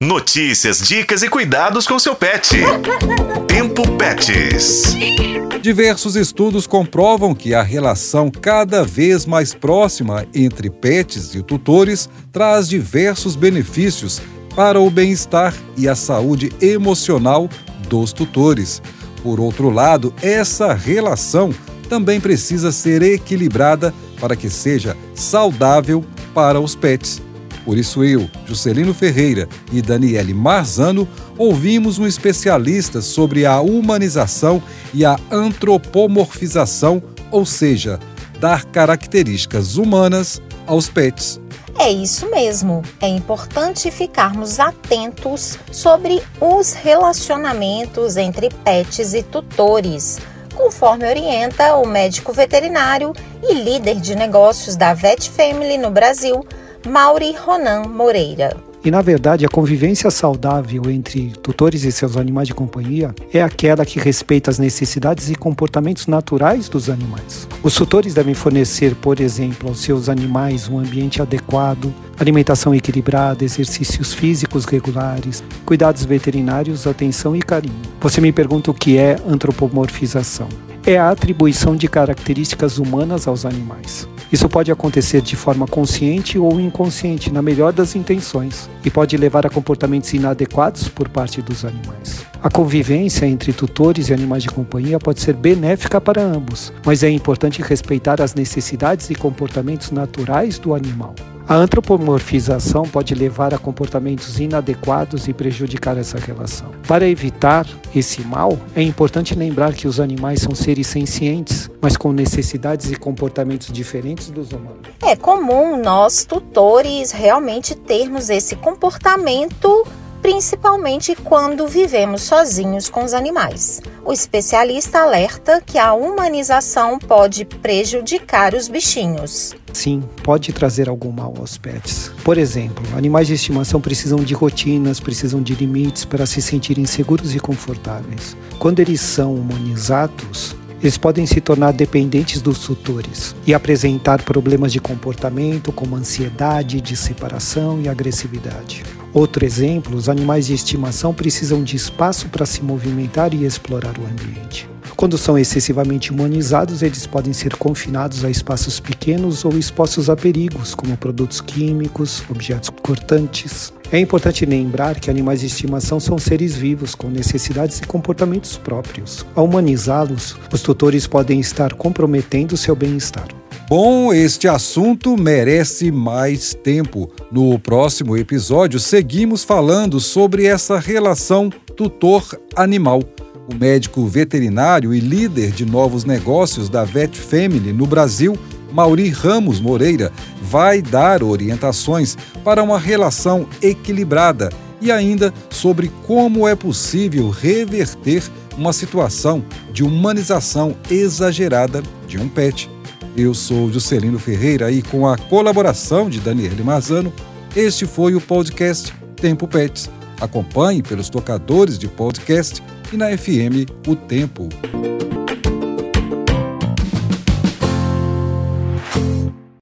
Notícias, dicas e cuidados com seu pet. Tempo Pets. Diversos estudos comprovam que a relação cada vez mais próxima entre pets e tutores traz diversos benefícios para o bem-estar e a saúde emocional dos tutores. Por outro lado, essa relação também precisa ser equilibrada para que seja saudável para os pets. Por isso eu, Juscelino Ferreira e Daniele Marzano ouvimos um especialista sobre a humanização e a antropomorfização, ou seja, dar características humanas aos pets. É isso mesmo. É importante ficarmos atentos sobre os relacionamentos entre pets e tutores, conforme orienta o médico veterinário e líder de negócios da Vet Family no Brasil, Mauri Ronan Moreira. E na verdade, a convivência saudável entre tutores e seus animais de companhia é aquela que respeita as necessidades e comportamentos naturais dos animais. Os tutores devem fornecer, por exemplo, aos seus animais um ambiente adequado, alimentação equilibrada, exercícios físicos regulares, cuidados veterinários, atenção e carinho. Você me pergunta o que é antropomorfização? É a atribuição de características humanas aos animais. Isso pode acontecer de forma consciente ou inconsciente, na melhor das intenções, e pode levar a comportamentos inadequados por parte dos animais. A convivência entre tutores e animais de companhia pode ser benéfica para ambos, mas é importante respeitar as necessidades e comportamentos naturais do animal. A antropomorfização pode levar a comportamentos inadequados e prejudicar essa relação. Para evitar esse mal, é importante lembrar que os animais são seres sencientes, mas com necessidades e comportamentos diferentes dos humanos. É comum nós, tutores, realmente termos esse comportamento principalmente quando vivemos sozinhos com os animais. O especialista alerta que a humanização pode prejudicar os bichinhos. Sim, pode trazer algum mal aos pets. Por exemplo, animais de estimação precisam de rotinas, precisam de limites para se sentirem seguros e confortáveis. Quando eles são humanizados, eles podem se tornar dependentes dos tutores e apresentar problemas de comportamento como ansiedade, de separação e agressividade. Outro exemplo, os animais de estimação precisam de espaço para se movimentar e explorar o ambiente. Quando são excessivamente humanizados, eles podem ser confinados a espaços pequenos ou expostos a perigos, como produtos químicos, objetos cortantes. É importante lembrar que animais de estimação são seres vivos com necessidades e comportamentos próprios. Ao humanizá-los, os tutores podem estar comprometendo seu bem-estar. Bom, este assunto merece mais tempo. No próximo episódio, seguimos falando sobre essa relação tutor-animal. O médico veterinário e líder de novos negócios da Vet Family no Brasil, Mauri Ramos Moreira, vai dar orientações para uma relação equilibrada e ainda sobre como é possível reverter uma situação de humanização exagerada de um pet. Eu sou Juscelino Ferreira e com a colaboração de Daniele Marzano, este foi o podcast Tempo Pets. Acompanhe pelos tocadores de podcast e na FM O Tempo.